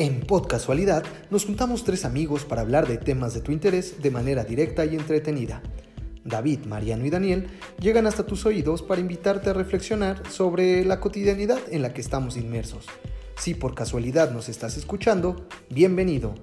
En Podcasualidad nos juntamos tres amigos para hablar de temas de tu interés de manera directa y entretenida. David, Mariano y Daniel llegan hasta tus oídos para invitarte a reflexionar sobre la cotidianidad en la que estamos inmersos. Si por casualidad nos estás escuchando, bienvenido.